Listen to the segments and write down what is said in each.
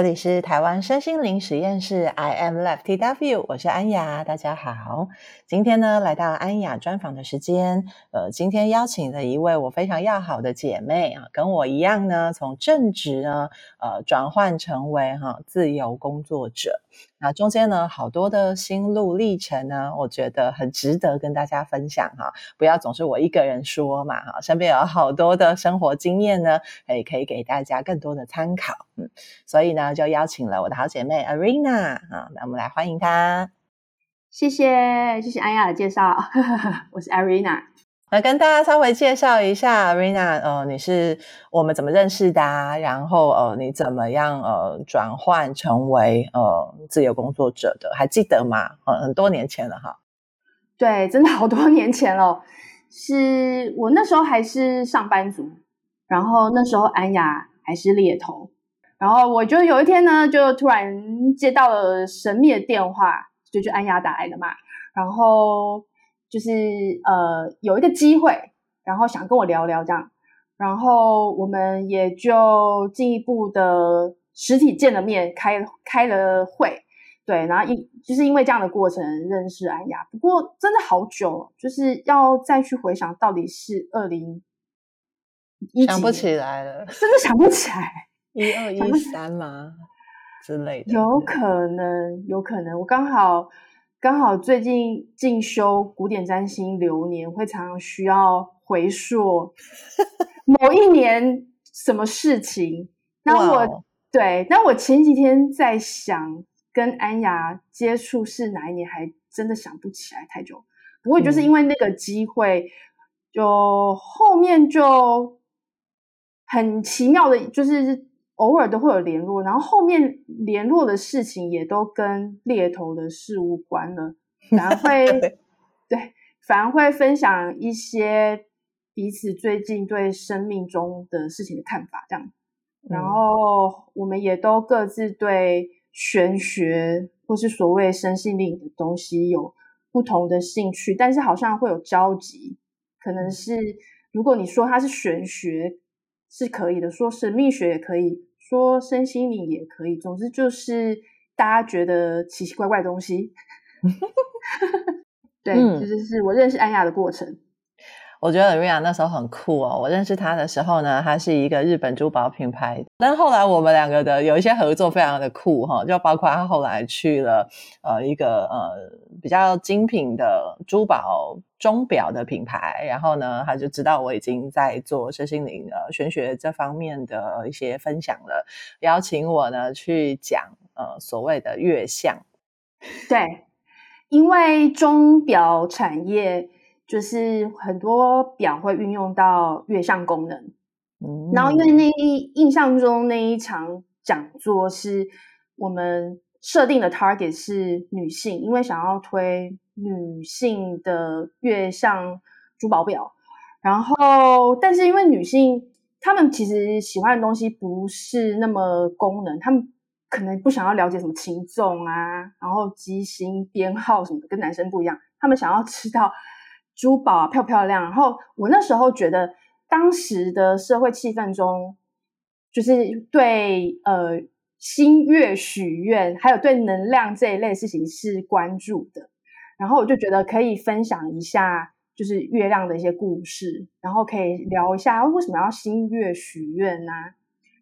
这里是台湾身心灵实验室，I am left tw，我是安雅，大家好。今天呢，来到安雅专访的时间，呃，今天邀请了一位我非常要好的姐妹啊，跟我一样呢，从正职呢，呃，转换成为哈、自由工作者。那中间呢，好多的心路历程呢，我觉得很值得跟大家分享哈。不要总是我一个人说嘛哈，身边有好多的生活经验呢，也可以给大家更多的参考。嗯，所以呢，就邀请了我的好姐妹 Arena 啊，那我们来欢迎她。谢谢，谢谢安雅的介绍，我是 Arena。来跟大家稍微介绍一下，Rina，呃，你是我们怎么认识的啊？然后呃，你怎么样呃转换成为呃自由工作者的？还记得吗？呃，很多年前了哈。对，真的好多年前了。是我那时候还是上班族，然后那时候安雅还是猎头，然后我就有一天呢，就突然接到了神秘的电话，就是安雅打来的嘛，然后。就是呃有一个机会，然后想跟我聊聊这样，然后我们也就进一步的实体见了面，开开了会，对，然后因就是因为这样的过程认识安雅，不过真的好久，就是要再去回想到底是二零一，想不起来了，真的想不起来，一二一三吗？之类的？有可能，有可能，我刚好。刚好最近进修古典占星流年，会常常需要回溯 某一年什么事情。那我、wow. 对，那我前几天在想跟安雅接触是哪一年，还真的想不起来太久。不过就是因为那个机会，嗯、就后面就很奇妙的，就是。偶尔都会有联络，然后后面联络的事情也都跟猎头的事无关了，反而会对，反而会分享一些彼此最近对生命中的事情的看法，这样。然后我们也都各自对玄学或是所谓身心灵的东西有不同的兴趣，但是好像会有交集，可能是如果你说它是玄学是可以的，说神秘学也可以。说身心灵也可以，总之就是大家觉得奇奇怪怪的东西。对，这、嗯、就是我认识安雅的过程。我觉得瑞亚那时候很酷哦。我认识他的时候呢，他是一个日本珠宝品牌，但后来我们两个的有一些合作非常的酷哈，就包括他后来去了呃一个呃比较精品的珠宝钟表的品牌，然后呢，他就知道我已经在做身心灵呃玄学这方面的一些分享了，邀请我呢去讲呃所谓的月相。对，因为钟表产业。就是很多表会运用到月相功能，嗯，然后因为那一印象中那一场讲座是我们设定的 target 是女性，因为想要推女性的月相珠宝表，然后但是因为女性她们其实喜欢的东西不是那么功能，她们可能不想要了解什么轻重啊，然后机芯编号什么的，跟男生不一样，她们想要知道。珠宝啊，漂漂亮。然后我那时候觉得，当时的社会气氛中，就是对呃新月许愿，还有对能量这一类事情是关注的。然后我就觉得可以分享一下，就是月亮的一些故事，然后可以聊一下为什么要新月许愿呢？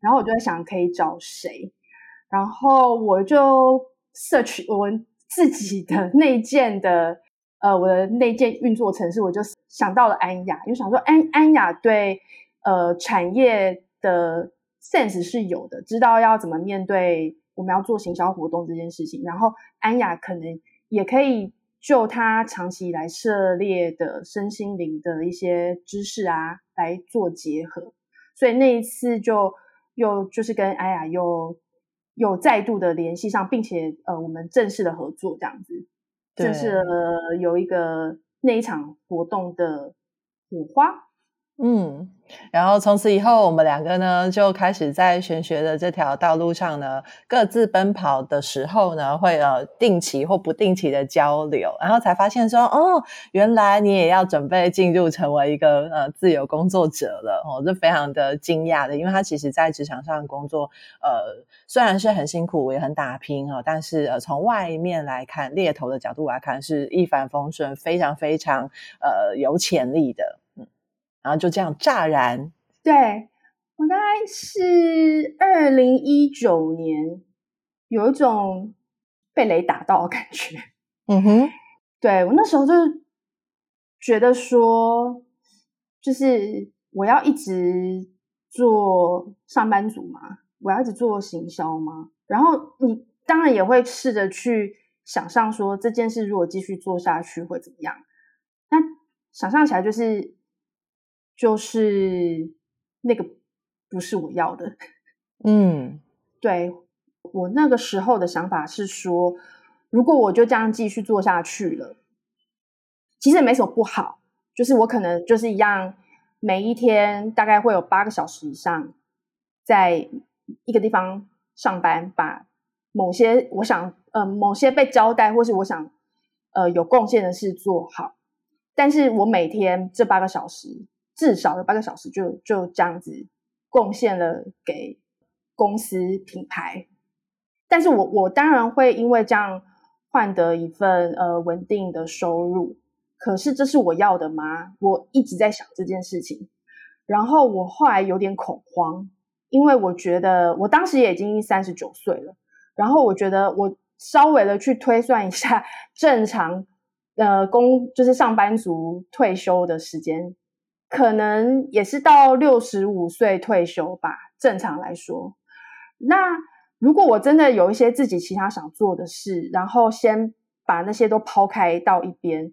然后我就在想可以找谁，然后我就 search 我自己的内建的。呃，我的内建运作程式，我就想到了安雅，就想说安安雅对呃产业的 sense 是有的，知道要怎么面对我们要做行销活动这件事情。然后安雅可能也可以就他长期以来涉猎的身心灵的一些知识啊来做结合，所以那一次就又就是跟安雅又又再度的联系上，并且呃我们正式的合作这样子。就是呃有一个那一场活动的火花，嗯。然后从此以后，我们两个呢就开始在玄学的这条道路上呢，各自奔跑的时候呢，会呃定期或不定期的交流，然后才发现说，哦，原来你也要准备进入成为一个呃自由工作者了哦，这非常的惊讶的，因为他其实在职场上工作，呃，虽然是很辛苦，也很打拼哦，但是呃从外面来看，猎头的角度来看，是一帆风顺，非常非常呃有潜力的。然后就这样乍然，对，我大概是二零一九年，有一种被雷打到的感觉。嗯哼，对，我那时候就觉得说，就是我要一直做上班族嘛，我要一直做行销嘛。然后你当然也会试着去想象说，这件事如果继续做下去会怎么样？那想象起来就是。就是那个不是我要的，嗯，对，我那个时候的想法是说，如果我就这样继续做下去了，其实也没什么不好，就是我可能就是一样，每一天大概会有八个小时以上，在一个地方上班，把某些我想呃某些被交代或是我想呃有贡献的事做好，但是我每天这八个小时。至少有八个小时就，就这样子贡献了给公司品牌。但是我我当然会因为这样换得一份呃稳定的收入。可是这是我要的吗？我一直在想这件事情。然后我后来有点恐慌，因为我觉得我当时也已经三十九岁了。然后我觉得我稍微的去推算一下正常呃工就是上班族退休的时间。可能也是到六十五岁退休吧，正常来说。那如果我真的有一些自己其他想做的事，然后先把那些都抛开到一边，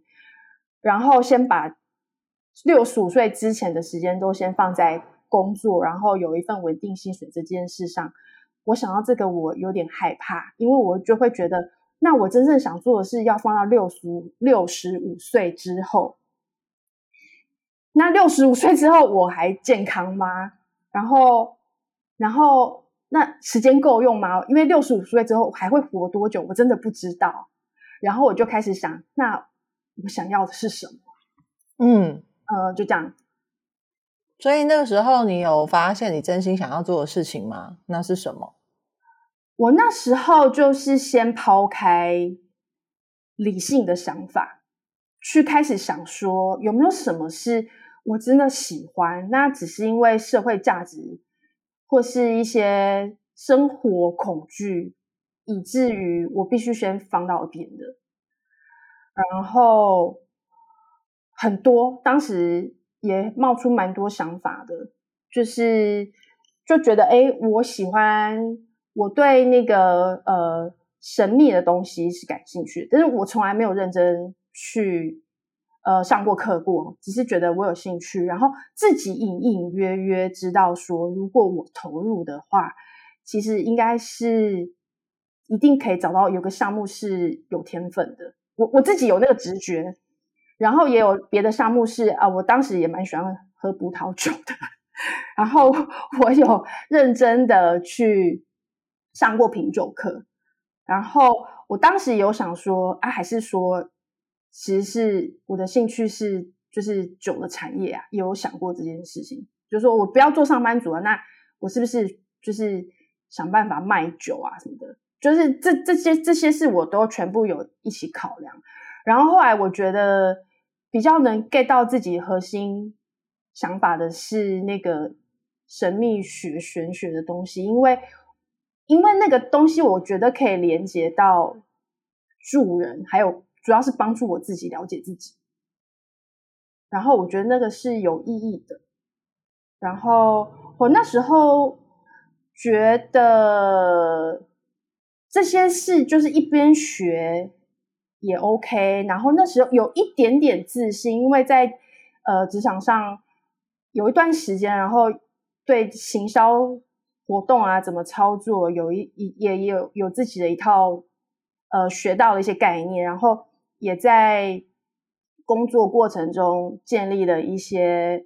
然后先把六十五岁之前的时间都先放在工作，然后有一份稳定薪水这件事上，我想到这个我有点害怕，因为我就会觉得，那我真正想做的事要放到六十六十五岁之后。那六十五岁之后我还健康吗？然后，然后那时间够用吗？因为六十五岁之后还会活多久？我真的不知道。然后我就开始想，那我想要的是什么？嗯，呃，就这样。所以那个时候你有发现你真心想要做的事情吗？那是什么？我那时候就是先抛开理性的想法，去开始想说有没有什么是。我真的喜欢，那只是因为社会价值或是一些生活恐惧，以至于我必须先放到一边的。然后很多当时也冒出蛮多想法的，就是就觉得，哎，我喜欢，我对那个呃神秘的东西是感兴趣的，但是我从来没有认真去。呃，上过课过，只是觉得我有兴趣，然后自己隐隐约约知道说，如果我投入的话，其实应该是一定可以找到有个项目是有天分的。我我自己有那个直觉，然后也有别的项目是啊，我当时也蛮喜欢喝葡萄酒的，然后 我有认真的去上过品酒课，然后我当时有想说啊，还是说。其实是我的兴趣是就是酒的产业啊，也有想过这件事情，就是说我不要做上班族啊，那我是不是就是想办法卖酒啊什么的？就是这这些这些事我都全部有一起考量。然后后来我觉得比较能 get 到自己核心想法的是那个神秘学玄学的东西，因为因为那个东西我觉得可以连接到助人，还有。主要是帮助我自己了解自己，然后我觉得那个是有意义的。然后我那时候觉得这些事就是一边学也 OK。然后那时候有一点点自信，因为在呃职场上有一段时间，然后对行销活动啊怎么操作，有一也也有有自己的一套呃学到的一些概念，然后。也在工作过程中建立了一些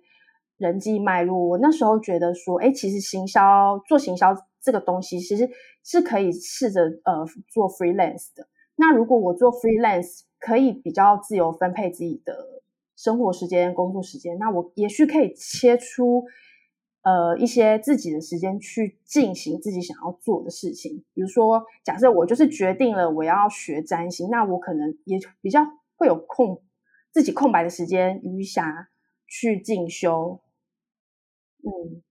人际脉络，我那时候觉得说，哎，其实行销做行销这个东西，其实是可以试着呃做 freelance 的。那如果我做 freelance，可以比较自由分配自己的生活时间、工作时间，那我也许可以切出呃一些自己的时间去进行自己想要做的事情。比如说，假设我就是决定了我要学占星，那我可能也比较会有空自己空白的时间余暇去进修。嗯，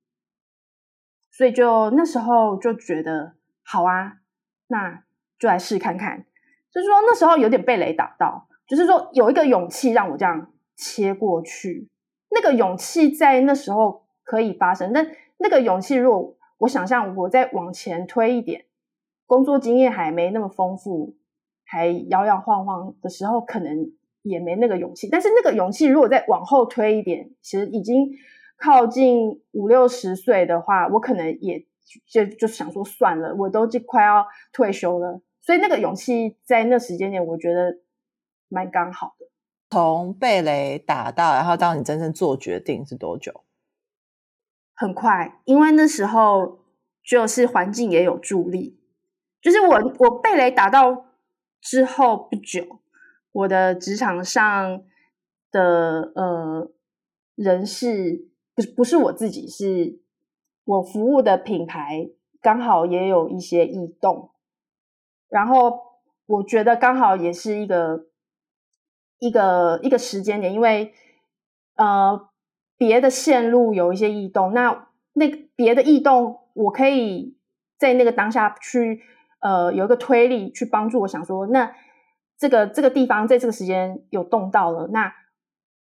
所以就那时候就觉得好啊，那就来试看看。就是说那时候有点被雷打到，就是说有一个勇气让我这样切过去。那个勇气在那时候可以发生，但那个勇气如果我想象我再往前推一点，工作经验还没那么丰富，还摇摇晃晃的时候，可能也没那个勇气。但是那个勇气如果再往后推一点，其实已经。靠近五六十岁的话，我可能也就就想说算了，我都就快要退休了，所以那个勇气在那时间点，我觉得蛮刚好的。从被雷打到，然后到你真正做决定是多久？很快，因为那时候就是环境也有助力，就是我我被雷打到之后不久，我的职场上的呃人事。不是不是我自己，是我服务的品牌刚好也有一些异动，然后我觉得刚好也是一个一个一个时间点，因为呃别的线路有一些异动，那那别的异动，我可以在那个当下去呃有一个推力去帮助我想说，那这个这个地方在这个时间有动到了，那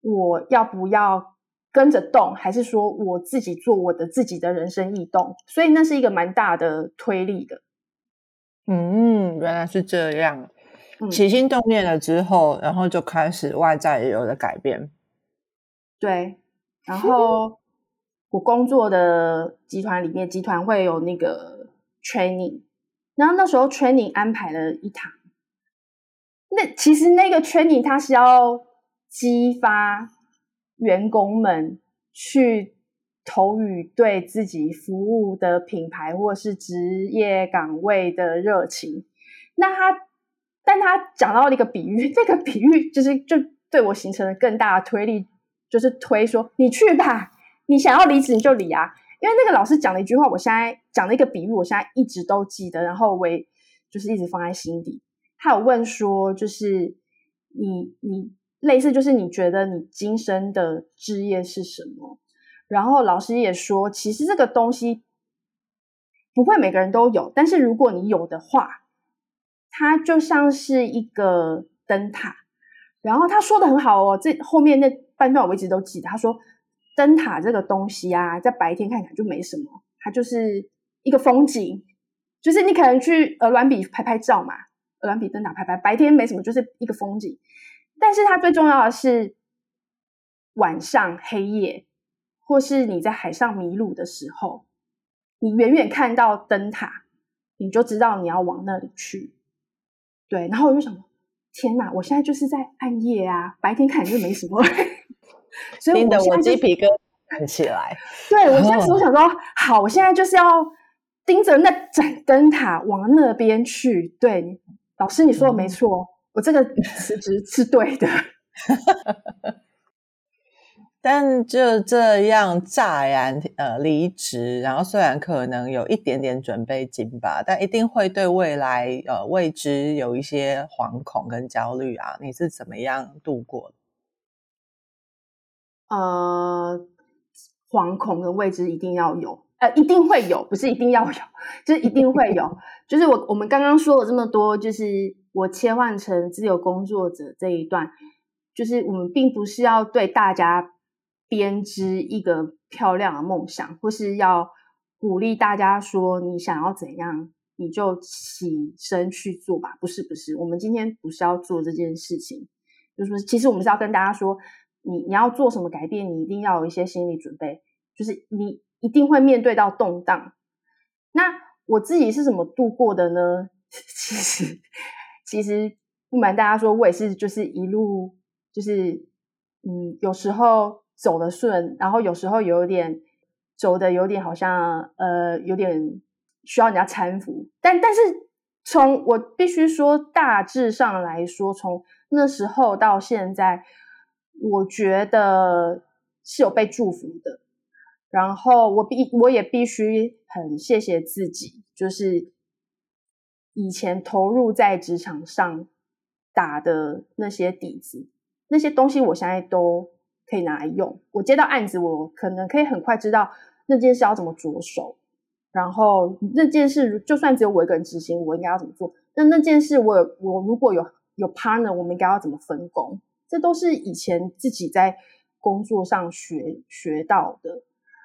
我要不要？跟着动，还是说我自己做我的自己的人生异动？所以那是一个蛮大的推力的。嗯，原来是这样。起心动念了之后，然后就开始外在也有了改变。对，然后我工作的集团里面，集团会有那个 training，然后那时候 training 安排了一堂。那其实那个 training 它是要激发。员工们去投予对自己服务的品牌或是职业岗位的热情。那他，但他讲到了一个比喻，这个比喻就是就对我形成了更大的推力，就是推说你去吧，你想要离职你就离啊。因为那个老师讲了一句话，我现在讲了一个比喻，我现在一直都记得，然后我也就是一直放在心底。他有问说，就是你你。类似就是你觉得你今生的志业是什么？然后老师也说，其实这个东西不会每个人都有，但是如果你有的话，它就像是一个灯塔。然后他说的很好哦，这后面那半段我一直都记得。他说，灯塔这个东西啊，在白天看起来就没什么，它就是一个风景，就是你可能去鹅銮鼻拍拍照嘛，鹅銮鼻灯塔拍拍，白天没什么，就是一个风景。但是它最重要的是晚上黑夜，或是你在海上迷路的时候，你远远看到灯塔，你就知道你要往那里去。对，然后我就想，天哪，我现在就是在暗夜啊，白天看就没什么。所以我我鸡皮疙瘩站起来。对，我现在我想说，好，我现在就是要盯着那盏灯塔往那边去。对，老师你说的没错。嗯我这个辞职是对的，但就这样乍然呃离职，然后虽然可能有一点点准备金吧，但一定会对未来呃未知有一些惶恐跟焦虑啊。你是怎么样度过的？呃，惶恐跟未知一定要有，呃，一定会有，不是一定要有，就是一定会有。就是我我们刚刚说了这么多，就是。我切换成自由工作者这一段，就是我们并不是要对大家编织一个漂亮的梦想，或是要鼓励大家说你想要怎样你就起身去做吧。不是，不是，我们今天不是要做这件事情。就是，其实我们是要跟大家说，你你要做什么改变，你一定要有一些心理准备，就是你一定会面对到动荡。那我自己是怎么度过的呢？其实。其实不瞒大家说，我也是就是一路就是嗯，有时候走得顺，然后有时候有点走得有点好像呃有点需要人家搀扶，但但是从我必须说大致上来说，从那时候到现在，我觉得是有被祝福的。然后我必我也必须很谢谢自己，就是以前投入在职场上打的那些底子，那些东西我现在都可以拿来用。我接到案子，我可能可以很快知道那件事要怎么着手，然后那件事就算只有我一个人执行，我应该要怎么做？那那件事我我如果有有 partner，我们应该要怎么分工？这都是以前自己在工作上学学到的。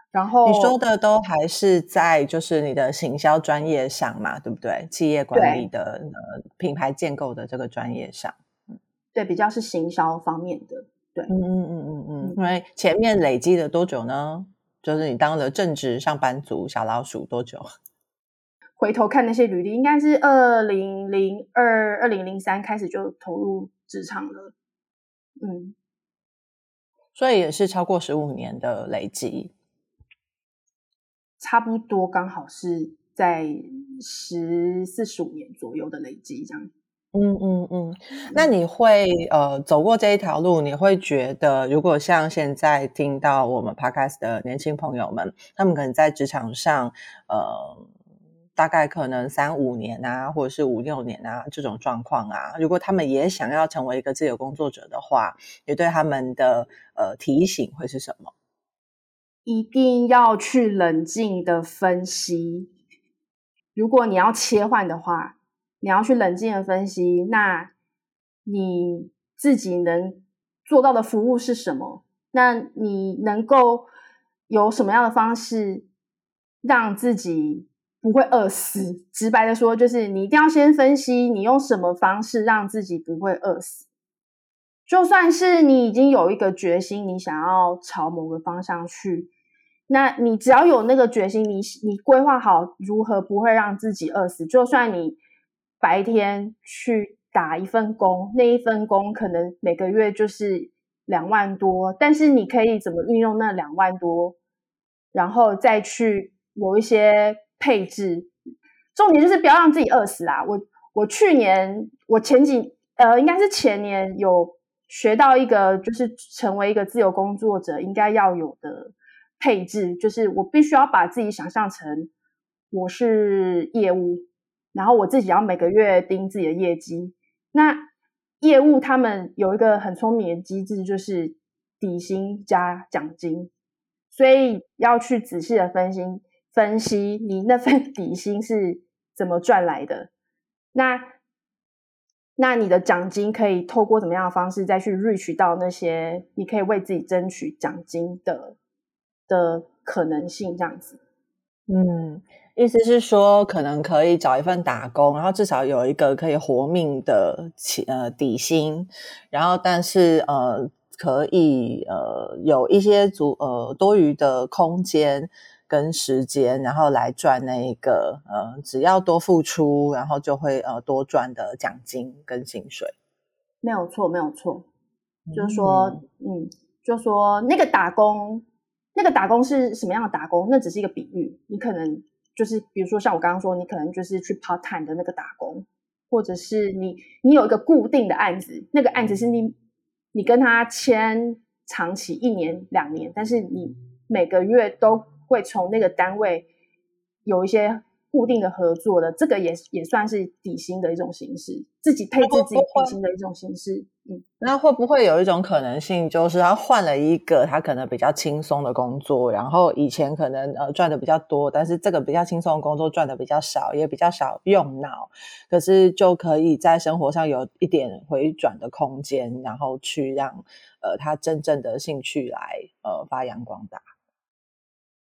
然后你说的都还是在就是你的行销专业上嘛，对不对？企业管理的呃品牌建构的这个专业上，嗯，对，比较是行销方面的，对，嗯嗯嗯嗯嗯。因为前面累积了多久呢？就是你当了正职上班族小老鼠多久？回头看那些履历，应该是二零零二、二零零三开始就投入职场了，嗯，所以也是超过十五年的累积。差不多刚好是在十四十五年左右的累积，这样。嗯嗯嗯。那你会呃走过这一条路，你会觉得，如果像现在听到我们 Podcast 的年轻朋友们，他们可能在职场上呃大概可能三五年啊，或者是五六年啊这种状况啊，如果他们也想要成为一个自由工作者的话，你对他们的呃提醒会是什么？一定要去冷静的分析。如果你要切换的话，你要去冷静的分析，那你自己能做到的服务是什么？那你能够有什么样的方式让自己不会饿死？直白的说，就是你一定要先分析你用什么方式让自己不会饿死。就算是你已经有一个决心，你想要朝某个方向去。那你只要有那个决心，你你规划好如何不会让自己饿死，就算你白天去打一份工，那一份工可能每个月就是两万多，但是你可以怎么运用那两万多，然后再去有一些配置，重点就是不要让自己饿死啊！我我去年我前几呃应该是前年有学到一个，就是成为一个自由工作者应该要有的。配置就是我必须要把自己想象成我是业务，然后我自己要每个月盯自己的业绩。那业务他们有一个很聪明的机制，就是底薪加奖金，所以要去仔细的分析分析你那份 底薪是怎么赚来的。那那你的奖金可以透过怎么样的方式再去 reach 到那些你可以为自己争取奖金的。的可能性这样子，嗯，意思是说，可能可以找一份打工，然后至少有一个可以活命的呃底薪，然后但是呃可以呃有一些足呃多余的空间跟时间，然后来赚那一个呃只要多付出，然后就会呃多赚的奖金跟薪水。没有错，没有错，就是说，嗯，嗯，就是说那个打工。那个打工是什么样的打工？那只是一个比喻。你可能就是，比如说像我刚刚说，你可能就是去 part time 的那个打工，或者是你你有一个固定的案子，那个案子是你你跟他签长期一年两年，但是你每个月都会从那个单位有一些固定的合作的，这个也也算是底薪的一种形式，自己配置自己底薪的一种形式。嗯，那会不会有一种可能性，就是他换了一个他可能比较轻松的工作，然后以前可能呃赚的比较多，但是这个比较轻松的工作赚的比较少，也比较少用脑，可是就可以在生活上有一点回转的空间，然后去让呃他真正的兴趣来呃发扬光大。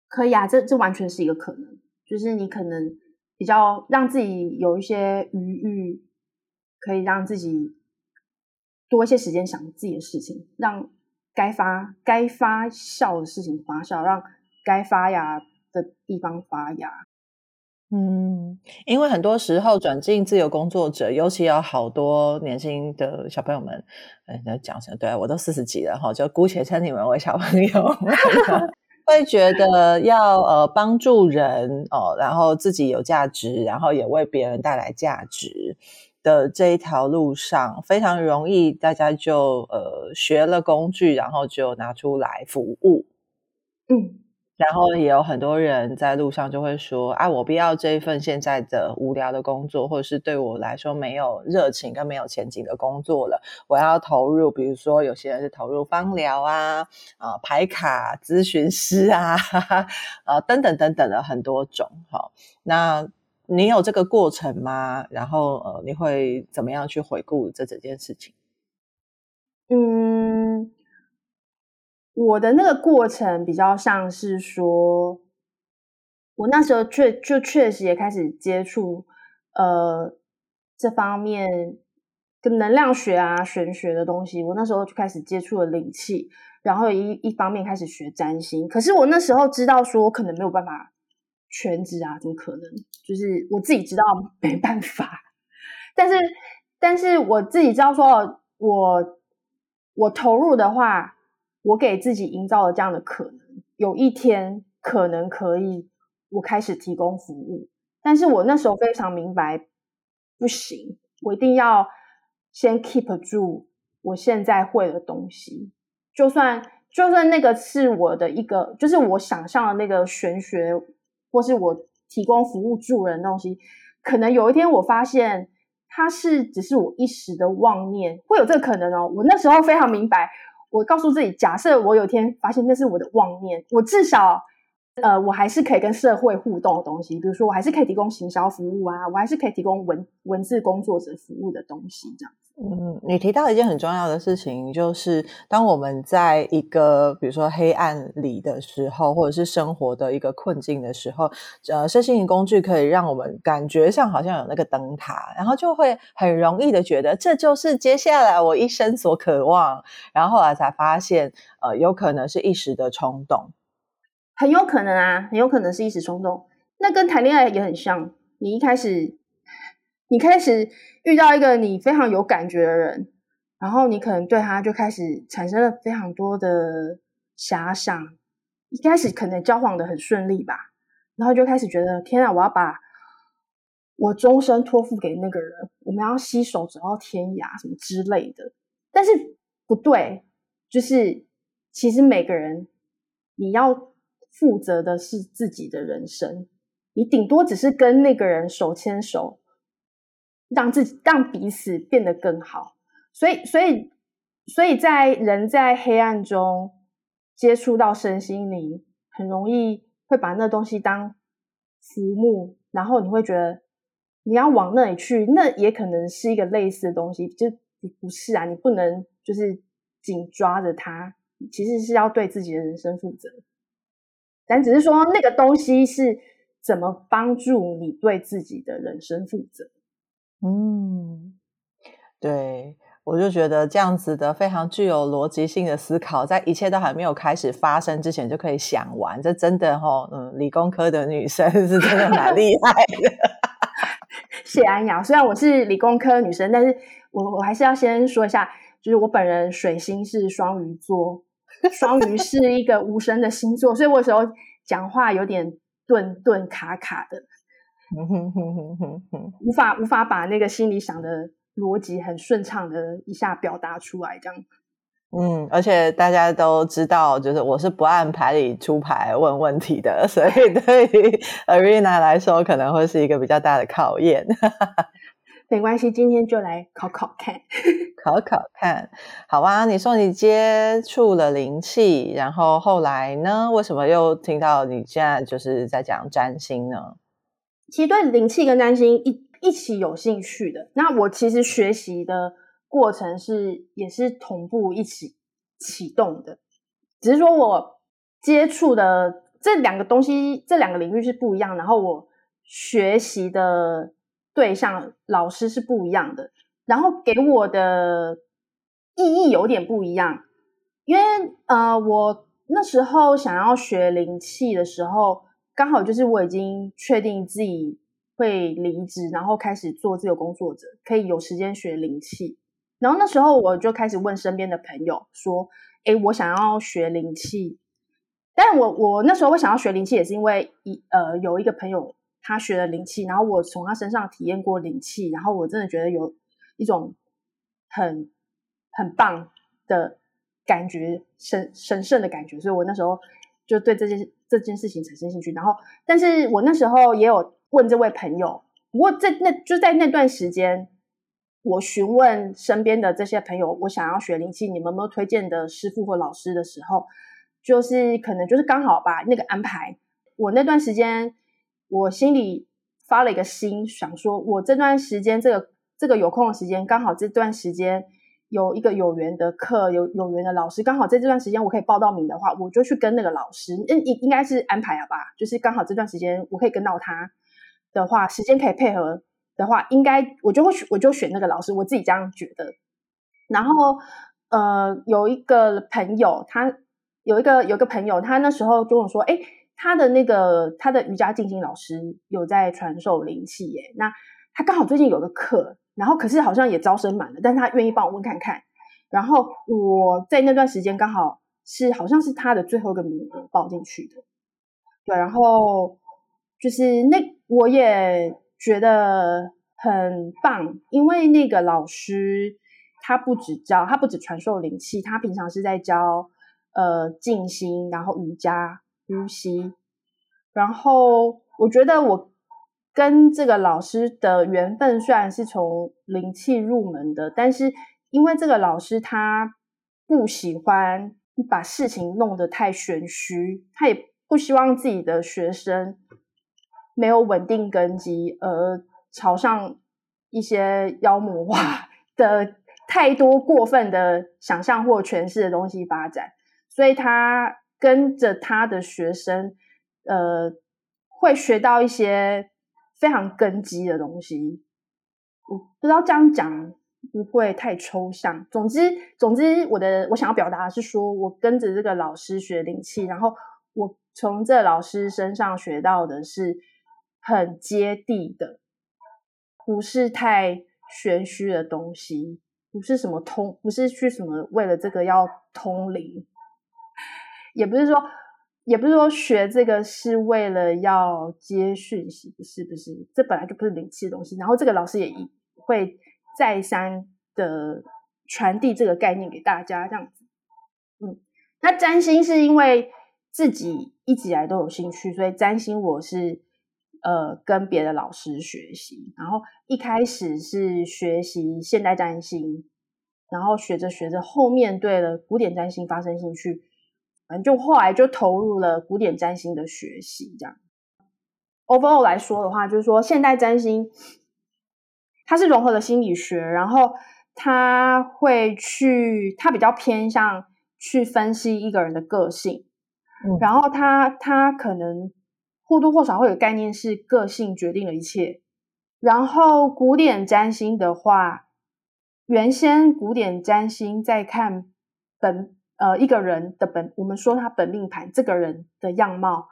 可以啊，这这完全是一个可能，就是你可能比较让自己有一些余裕，可以让自己。多一些时间想自己的事情，让该发该发酵的事情发酵，让该发芽的地方发芽。嗯，因为很多时候转进自由工作者，尤其有好多年轻的小朋友们，呃，在讲什么？对，我都四十几了哈，就姑且称你们为小朋友，会觉得要呃帮助人哦，然后自己有价值，然后也为别人带来价值的这一条路上，非常容易大家就呃学了工具，然后就拿出来服务，嗯。然后也有很多人在路上就会说：“啊，我不要这一份现在的无聊的工作，或者是对我来说没有热情跟没有前景的工作了。我要投入，比如说有些人是投入芳疗啊、啊牌卡咨询师啊、啊 等等等等的很多种。好，那你有这个过程吗？然后呃，你会怎么样去回顾这整件事情？”嗯。我的那个过程比较像是说，我那时候确就确实也开始接触呃这方面跟能量学啊、玄学的东西。我那时候就开始接触了灵气，然后一一方面开始学占星。可是我那时候知道说，我可能没有办法全职啊，怎么可能？就是我自己知道没办法，但是但是我自己知道说，我我投入的话。我给自己营造了这样的可能，有一天可能可以，我开始提供服务。但是我那时候非常明白，不行，我一定要先 keep 住我现在会的东西。就算就算那个是我的一个，就是我想象的那个玄学，或是我提供服务助人的东西，可能有一天我发现它是只是我一时的妄念，会有这个可能哦。我那时候非常明白。我告诉自己，假设我有天发现那是我的妄念，我至少，呃，我还是可以跟社会互动的东西，比如说我还是可以提供行销服务啊，我还是可以提供文文字工作者服务的东西，这样子。嗯，你提到一件很重要的事情，就是当我们在一个比如说黑暗里的时候，或者是生活的一个困境的时候，呃，身心灵工具可以让我们感觉上好像有那个灯塔，然后就会很容易的觉得这就是接下来我一生所渴望，然后后来才发现，呃，有可能是一时的冲动，很有可能啊，很有可能是一时冲动，那跟谈恋爱也很像，你一开始。你开始遇到一个你非常有感觉的人，然后你可能对他就开始产生了非常多的遐想。一开始可能交往的很顺利吧，然后就开始觉得天啊，我要把我终身托付给那个人，我们要携手走到天涯什么之类的。但是不对，就是其实每个人你要负责的是自己的人生，你顶多只是跟那个人手牵手。让自己让彼此变得更好，所以所以所以在人在黑暗中接触到身心灵，很容易会把那东西当浮木，然后你会觉得你要往那里去，那也可能是一个类似的东西，就不是啊，你不能就是紧抓着它，其实是要对自己的人生负责，但只是说那个东西是怎么帮助你对自己的人生负责。嗯，对，我就觉得这样子的非常具有逻辑性的思考，在一切都还没有开始发生之前就可以想完，这真的哦，嗯，理工科的女生是真的蛮厉害的。谢安雅，虽然我是理工科女生，但是我我还是要先说一下，就是我本人水星是双鱼座，双鱼是一个无声的星座，所以我有时候讲话有点顿顿卡卡的。哼哼哼哼哼哼，无法无法把那个心里想的逻辑很顺畅的一下表达出来，这样。嗯，而且大家都知道，就是我是不按牌理出牌问问题的，所以对于 Arena 来说，可能会是一个比较大的考验。没关系，今天就来考考看，考考看。好啊，你说你接触了灵气，然后后来呢？为什么又听到你现在就是在讲占星呢？其实对灵气跟占星一一起有兴趣的，那我其实学习的过程是也是同步一起启动的，只是说我接触的这两个东西，这两个领域是不一样，然后我学习的对象老师是不一样的，然后给我的意义有点不一样，因为呃，我那时候想要学灵气的时候。刚好就是我已经确定自己会离职，然后开始做自由工作者，可以有时间学灵气。然后那时候我就开始问身边的朋友说：“诶，我想要学灵气。”但我我那时候会想要学灵气，也是因为一呃有一个朋友他学了灵气，然后我从他身上体验过灵气，然后我真的觉得有一种很很棒的感觉，神神圣的感觉，所以我那时候就对这件这件事情产生兴趣。然后，但是我那时候也有问这位朋友，不过在那就在那段时间，我询问身边的这些朋友，我想要学灵气，你们有没有推荐的师傅或老师的时候。就是可能就是刚好吧，那个安排。我那段时间，我心里发了一个心，想说，我这段时间这个这个有空的时间，刚好这段时间有一个有缘的课，有有缘的老师，刚好在这段时间我可以报到名的话，我就去跟那个老师。应应应该是安排了吧？就是刚好这段时间我可以跟到他的话，时间可以配合的话，应该我就会选我就选那个老师，我自己这样觉得。然后呃，有一个朋友他。有一个有一个朋友，他那时候跟我说：“哎，他的那个他的瑜伽静心老师有在传授灵气耶。那他刚好最近有个课，然后可是好像也招生满了，但是他愿意帮我问看看。然后我在那段时间刚好是好像是他的最后一个名额报进去的。对，然后就是那我也觉得很棒，因为那个老师他不只教，他不只传授灵气，他平常是在教。”呃，静心，然后瑜伽、呼吸，然后我觉得我跟这个老师的缘分虽然是从灵气入门的，但是因为这个老师他不喜欢把事情弄得太玄虚，他也不希望自己的学生没有稳定根基，而朝向一些妖魔化 的太多过分的想象或诠释的东西发展。所以他跟着他的学生，呃，会学到一些非常根基的东西。我不知道这样讲不会太抽象。总之，总之，我的我想要表达的是说，我跟着这个老师学灵气，然后我从这老师身上学到的是很接地的，不是太玄虚的东西，不是什么通，不是去什么为了这个要通灵。也不是说，也不是说学这个是为了要接讯息，不是不是，这本来就不是灵气的东西。然后这个老师也会再三的传递这个概念给大家，这样子。嗯，那占星是因为自己一直以来都有兴趣，所以占星我是呃跟别的老师学习，然后一开始是学习现代占星，然后学着学着，后面对了古典占星发生兴趣。反正就后来就投入了古典占星的学习，这样。Overall 来说的话，就是说现代占星它是融合了心理学，然后它会去，它比较偏向去分析一个人的个性，嗯，然后它它可能或多或少会有概念是个性决定了一切。然后古典占星的话，原先古典占星在看本。呃，一个人的本，我们说他本命盘，这个人的样貌，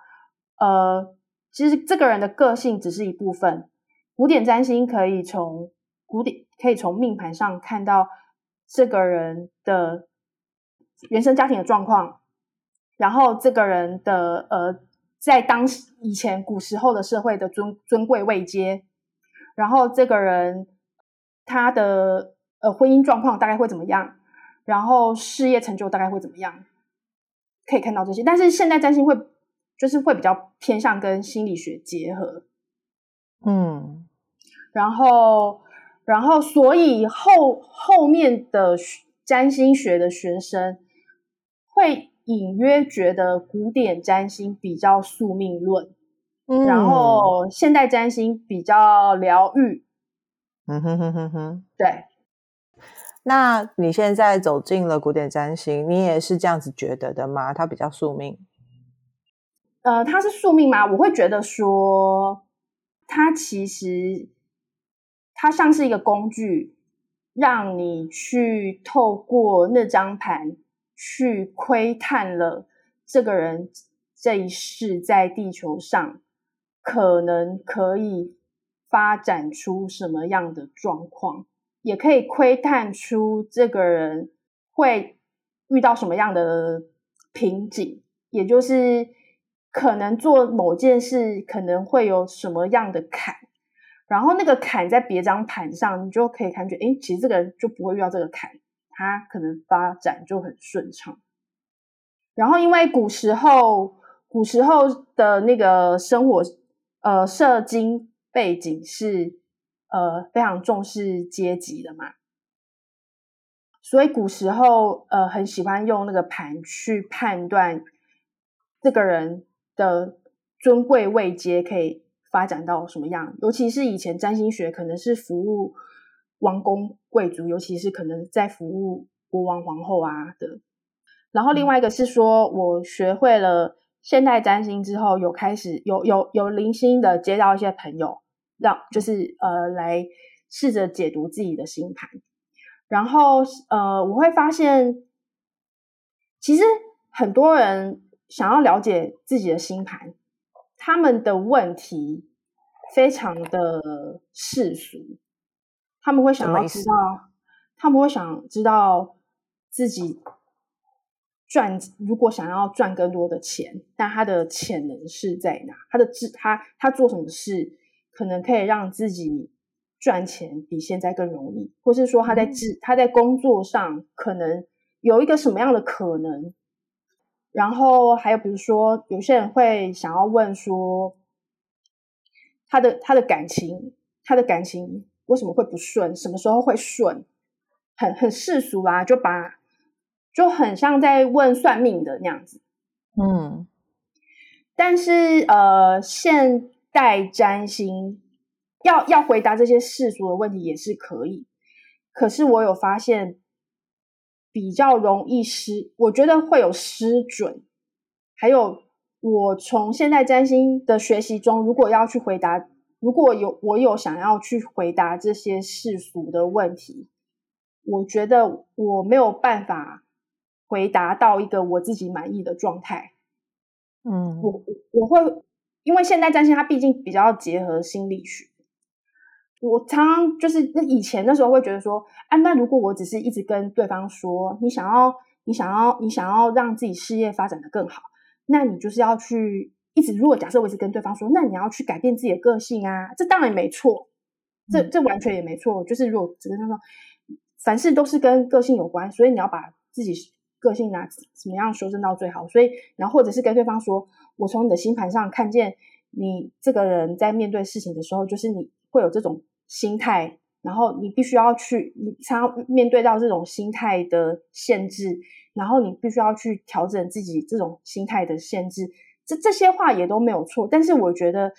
呃，其实这个人的个性只是一部分。古典占星可以从古典，可以从命盘上看到这个人的原生家庭的状况，然后这个人的呃，在当时以前古时候的社会的尊尊贵位阶，然后这个人他的呃婚姻状况大概会怎么样？然后事业成就大概会怎么样？可以看到这些，但是现代占星会就是会比较偏向跟心理学结合，嗯，然后然后所以后后面的占星学的学生会隐约觉得古典占星比较宿命论，嗯，然后现代占星比较疗愈，嗯哼哼哼哼，对。那你现在走进了古典占星，你也是这样子觉得的吗？它比较宿命？呃，它是宿命吗？我会觉得说，它其实它像是一个工具，让你去透过那张盘去窥探了这个人这一世在地球上可能可以发展出什么样的状况，也可以窥探出这个人会遇到什么样的瓶颈，也就是可能做某件事可能会有什么样的坎。然后那个坎在别张盘上，你就可以感觉，哎，其实这个人就不会遇到这个坎，他可能发展就很顺畅。然后因为古时候，古时候的那个生活，呃，社经背景是呃非常重视阶级的嘛，所以古时候呃很喜欢用那个盘去判断这个人的尊贵位阶可以。发展到什么样？尤其是以前占星学可能是服务王公贵族，尤其是可能在服务国王、皇后啊的。然后另外一个是说，我学会了现代占星之后，有开始有有有零星的接到一些朋友，让就是呃来试着解读自己的星盘。然后呃，我会发现，其实很多人想要了解自己的星盘。他们的问题非常的世俗，他们会想要知道，他们会想知道自己赚，如果想要赚更多的钱，但他的潜能是在哪？他的智，他他做什么事可能可以让自己赚钱比现在更容易，或是说他在职，他在工作上可能有一个什么样的可能？然后还有，比如说，有些人会想要问说，他的他的感情，他的感情为什么会不顺？什么时候会顺？很很世俗啊，就把就很像在问算命的那样子。嗯，但是呃，现代占星要要回答这些世俗的问题也是可以，可是我有发现。比较容易失，我觉得会有失准。还有，我从现在占星的学习中，如果要去回答，如果有我有想要去回答这些世俗的问题，我觉得我没有办法回答到一个我自己满意的状态。嗯，我我会，因为现代占星它毕竟比较结合心理学。我常常就是那以前那时候会觉得说，啊，那如果我只是一直跟对方说，你想要，你想要，你想要让自己事业发展的更好，那你就是要去一直。如果假设我一直跟对方说，那你要去改变自己的个性啊，这当然没错，这这完全也没错。就是如果只跟他说，凡事都是跟个性有关，所以你要把自己个性哪怎么样修正到最好。所以，然后或者是跟对方说，我从你的星盘上看见你这个人在面对事情的时候，就是你。会有这种心态，然后你必须要去，你常面对到这种心态的限制，然后你必须要去调整自己这种心态的限制。这这些话也都没有错，但是我觉得，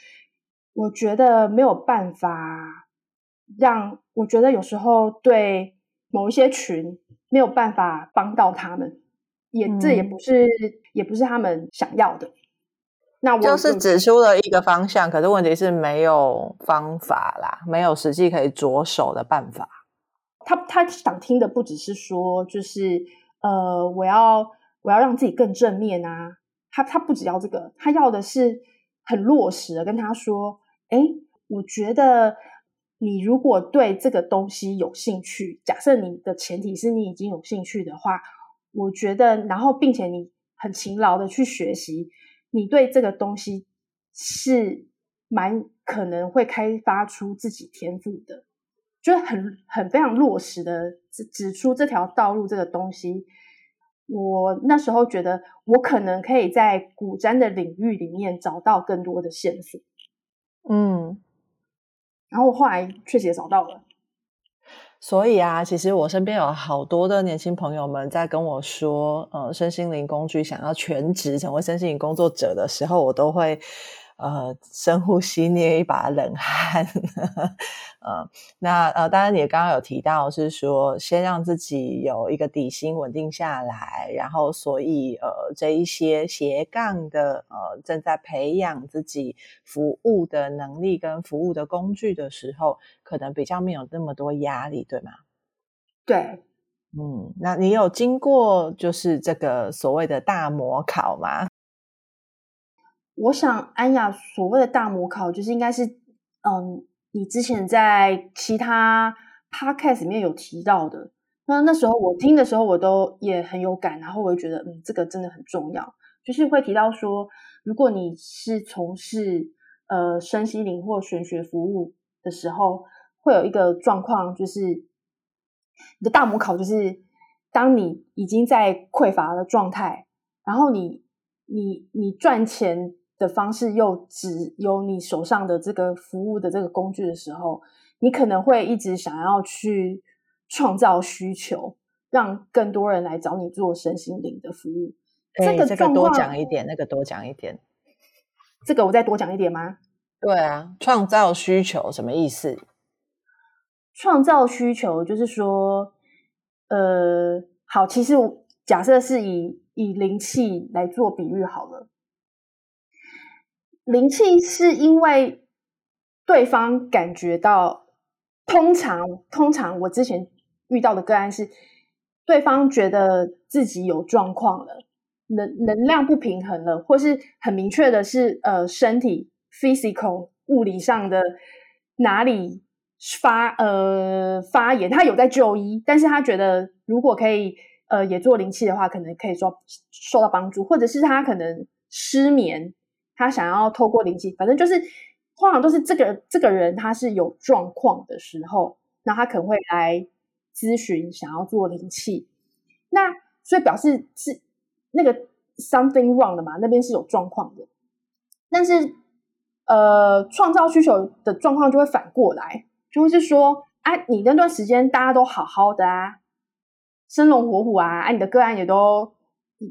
我觉得没有办法让，我觉得有时候对某一些群没有办法帮到他们，也、嗯、这也不是也不是他们想要的。那我就是指出了一个方向，可是问题是没有方法啦，没有实际可以着手的办法。他他想听的不只是说，就是呃，我要我要让自己更正面啊。他他不只要这个，他要的是很落实的跟他说，哎，我觉得你如果对这个东西有兴趣，假设你的前提是你已经有兴趣的话，我觉得，然后并且你很勤劳的去学习。你对这个东西是蛮可能会开发出自己天赋的，就很很非常落实的指指出这条道路这个东西。我那时候觉得我可能可以在古占的领域里面找到更多的线索，嗯，然后后来确实也找到了。所以啊，其实我身边有好多的年轻朋友们在跟我说，呃，身心灵工具想要全职成为身心灵工作者的时候，我都会。呃，深呼吸，捏一把冷汗。呃，那呃，当然你刚刚有提到是说，先让自己有一个底薪稳定下来，然后所以呃，这一些斜杠的呃，正在培养自己服务的能力跟服务的工具的时候，可能比较没有那么多压力，对吗？对，嗯，那你有经过就是这个所谓的大模考吗？我想安雅所谓的大模考，就是应该是嗯，你之前在其他 podcast 里面有提到的。那那时候我听的时候，我都也很有感，然后我就觉得嗯，这个真的很重要，就是会提到说，如果你是从事呃身心灵或玄学服务的时候，会有一个状况，就是你的大模考，就是当你已经在匮乏的状态，然后你你你赚钱的方式又只有你手上的这个服务的这个工具的时候，你可能会一直想要去创造需求，让更多人来找你做身心灵的服务。这个这个多讲一点，那个多讲一点。这个我再多讲一点吗？对啊，创造需求什么意思？创造需求就是说，呃，好，其实假设是以以灵气来做比喻好了。灵气是因为对方感觉到，通常通常我之前遇到的个案是，对方觉得自己有状况了。能能量不平衡了，或是很明确的是，呃，身体 physical 物理上的哪里发呃发炎，他有在就医，但是他觉得如果可以呃也做灵气的话，可能可以说受到帮助，或者是他可能失眠，他想要透过灵气，反正就是通常都是这个这个人他是有状况的时候，那他可能会来咨询，想要做灵气，那所以表示是。那个 something wrong 的嘛，那边是有状况的，但是呃，创造需求的状况就会反过来，就会是说，哎、啊，你那段时间大家都好好的啊，生龙活虎啊，哎、啊，你的个案也都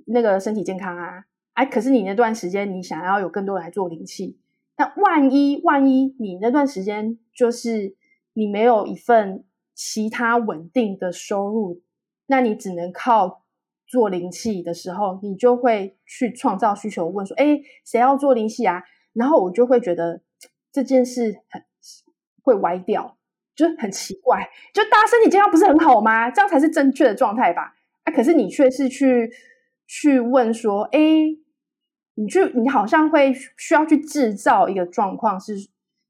那个身体健康啊，哎、可是你那段时间你想要有更多人来做灵气，那万一万一你那段时间就是你没有一份其他稳定的收入，那你只能靠。做灵气的时候，你就会去创造需求，问说：“哎，谁要做灵气啊？”然后我就会觉得这件事很会歪掉，就很奇怪。就大家身体健康不是很好吗？这样才是正确的状态吧？啊，可是你却是去去问说：“哎，你去，你好像会需要去制造一个状况，是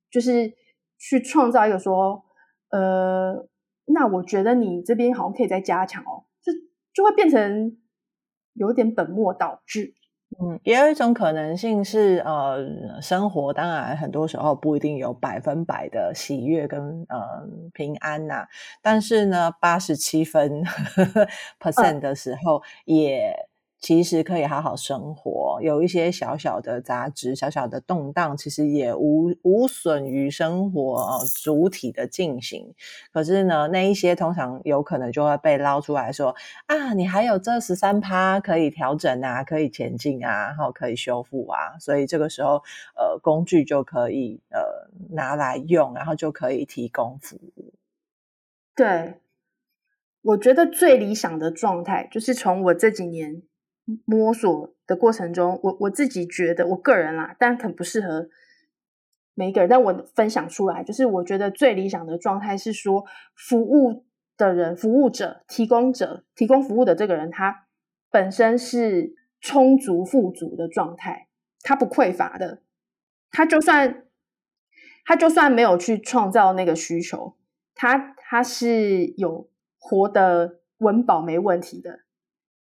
就是去创造一个说，呃，那我觉得你这边好像可以再加强哦。”就会变成有点本末倒置。嗯，也有一种可能性是，呃，生活当然很多时候不一定有百分百的喜悦跟呃平安呐、啊，但是呢，八十七分 percent 的时候也。其实可以好好生活，有一些小小的杂质、小小的动荡，其实也无无损于生活主体的进行。可是呢，那一些通常有可能就会被捞出来说啊，你还有这十三趴可以调整啊，可以前进啊，然后可以修复啊。所以这个时候，呃，工具就可以呃拿来用，然后就可以提供服务。对，我觉得最理想的状态就是从我这几年。摸索的过程中，我我自己觉得，我个人啦，但很不适合每一个人。但我分享出来，就是我觉得最理想的状态是说，服务的人、服务者、提供者、提供服务的这个人，他本身是充足富足的状态，他不匮乏的。他就算他就算没有去创造那个需求，他他是有活得温饱没问题的，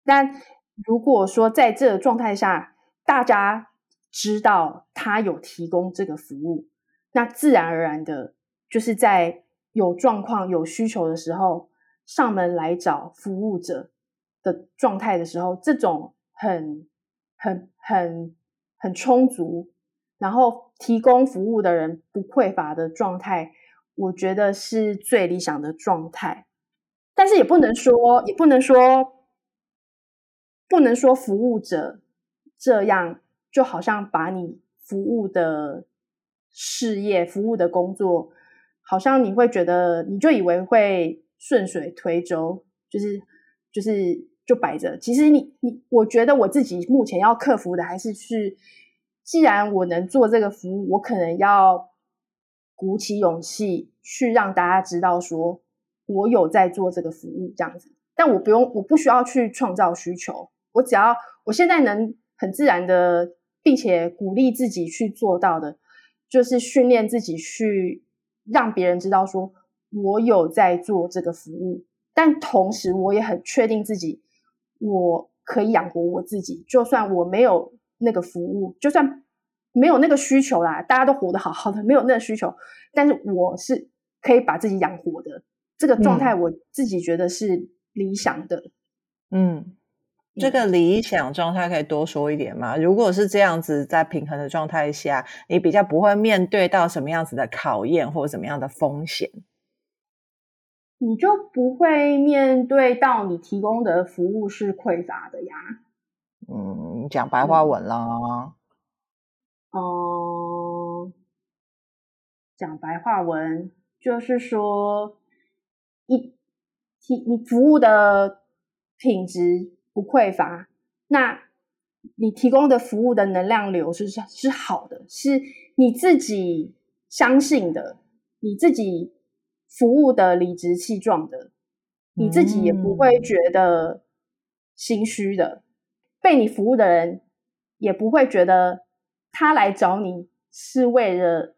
但。如果说在这状态下，大家知道他有提供这个服务，那自然而然的，就是在有状况、有需求的时候，上门来找服务者的状态的时候，这种很、很、很、很充足，然后提供服务的人不匮乏的状态，我觉得是最理想的状态。但是也不能说，也不能说。不能说服务者这样就好像把你服务的事业、服务的工作，好像你会觉得你就以为会顺水推舟，就是就是就摆着。其实你你，我觉得我自己目前要克服的还是去，既然我能做这个服务，我可能要鼓起勇气去让大家知道，说我有在做这个服务这样子，但我不用，我不需要去创造需求。我只要我现在能很自然的并且鼓励自己去做到的，就是训练自己去让别人知道说，我有在做这个服务，但同时我也很确定自己，我可以养活我自己，就算我没有那个服务，就算没有那个需求啦，大家都活得好好的，没有那个需求，但是我是可以把自己养活的，这个状态我自己觉得是理想的。嗯，这个理想状态可以多说一点吗？如果是这样子，在平衡的状态下，你比较不会面对到什么样子的考验或者什么样的风险？你就不会面对到你提供的服务是匮乏的呀。嗯，讲白话文啦。嗯，讲白话文就是说，一提你服务的品质不匮乏，那你提供的服务的能量流是是好的，是你自己相信的，你自己。服务的理直气壮的，你自己也不会觉得心虚的，嗯、被你服务的人也不会觉得他来找你是为了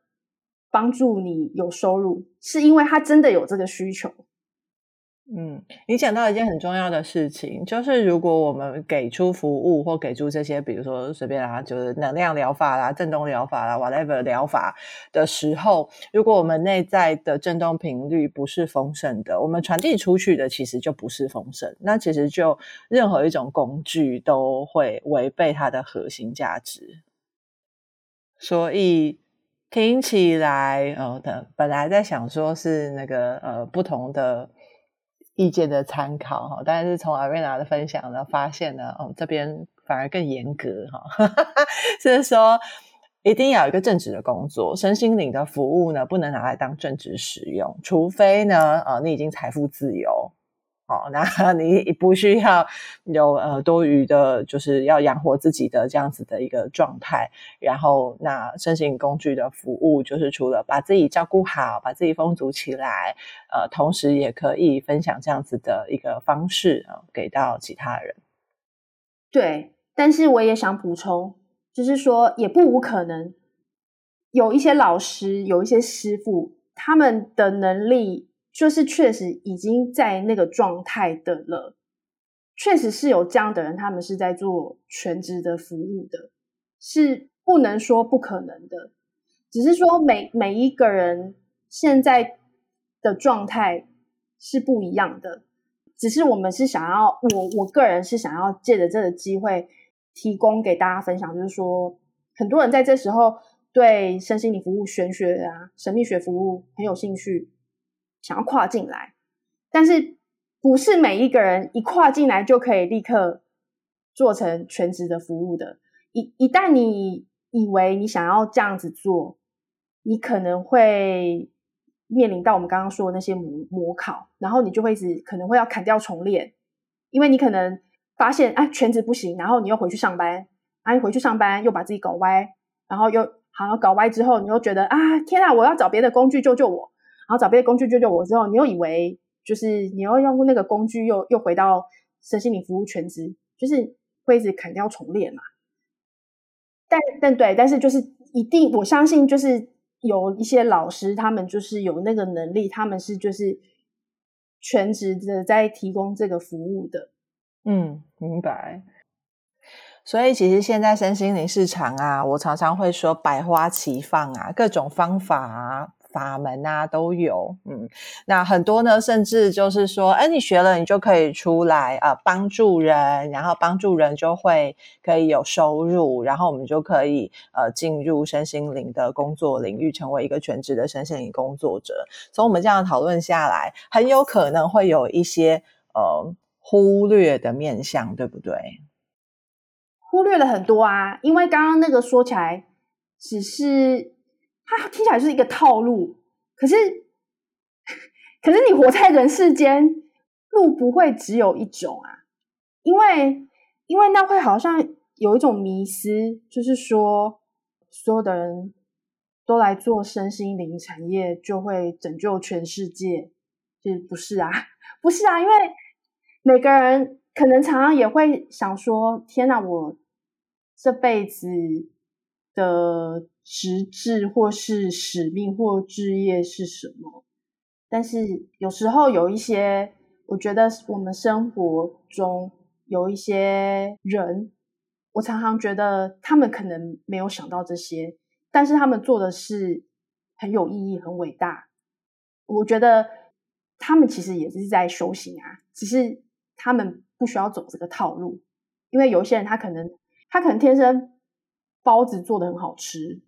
帮助你有收入，是因为他真的有这个需求。嗯，你讲到一件很重要的事情，就是如果我们给出服务或给出这些，比如说随便啦，就是能量疗法啦、振动疗法啦、whatever 疗法的时候，如果我们内在的振动频率不是丰盛的，我们传递出去的其实就不是丰盛，那其实就任何一种工具都会违背它的核心价值。所以听起来，呃，本来在想说是那个呃不同的。意见的参考哈，但是从阿瑞娜的分享呢，发现呢，哦，这边反而更严格哈，就 是说一定要有一个正职的工作，身心灵的服务呢，不能拿来当正职使用，除非呢，啊，你已经财富自由。哦，那你不需要有呃多余的，就是要养活自己的这样子的一个状态。然后，那身心工具的服务，就是除了把自己照顾好，把自己丰足起来，呃，同时也可以分享这样子的一个方式啊，给到其他人。对，但是我也想补充，就是说，也不无可能有一些老师，有一些师傅，他们的能力。就是确实已经在那个状态的了，确实是有这样的人，他们是在做全职的服务的，是不能说不可能的，只是说每每一个人现在的状态是不一样的，只是我们是想要，我我个人是想要借着这个机会提供给大家分享，就是说很多人在这时候对身心灵服务、玄学啊、神秘学服务很有兴趣。想要跨进来，但是不是每一个人一跨进来就可以立刻做成全职的服务的。一一旦你以为你想要这样子做，你可能会面临到我们刚刚说的那些模模考，然后你就会一直可能会要砍掉重练，因为你可能发现啊全职不行，然后你又回去上班，啊你回去上班又把自己搞歪，然后又好像搞歪之后，你又觉得啊天啊，我要找别的工具救救我。然后找别的工具救救我之后，你又以为就是你要用那个工具又又回到身心灵服务全职，就是会一直砍掉重练嘛。但但对，但是就是一定我相信，就是有一些老师，他们就是有那个能力，他们是就是全职的在提供这个服务的。嗯，明白。所以其实现在身心灵市场啊，我常常会说百花齐放啊，各种方法啊。法门啊都有，嗯，那很多呢，甚至就是说，哎，你学了，你就可以出来啊，帮助人，然后帮助人就会可以有收入，然后我们就可以呃进入身心灵的工作领域，成为一个全职的身心灵工作者。从我们这样讨论下来，很有可能会有一些呃忽略的面向，对不对？忽略了很多啊，因为刚刚那个说起来只是。它听起来是一个套路，可是，可是你活在人世间，路不会只有一种啊，因为，因为那会好像有一种迷思，就是说，所有的人都来做身心灵产业，就会拯救全世界，就是不是啊？不是啊，因为每个人可能常常也会想说，天哪，我这辈子的实质或是使命或志业是什么，但是有时候有一些，我觉得我们生活中有一些人，我常常觉得他们可能没有想到这些，但是他们做的是很有意义、很伟大。我觉得他们其实也是在修行啊，只是他们不需要走这个套路，因为有些人他可能他可能天生包子做的很好吃。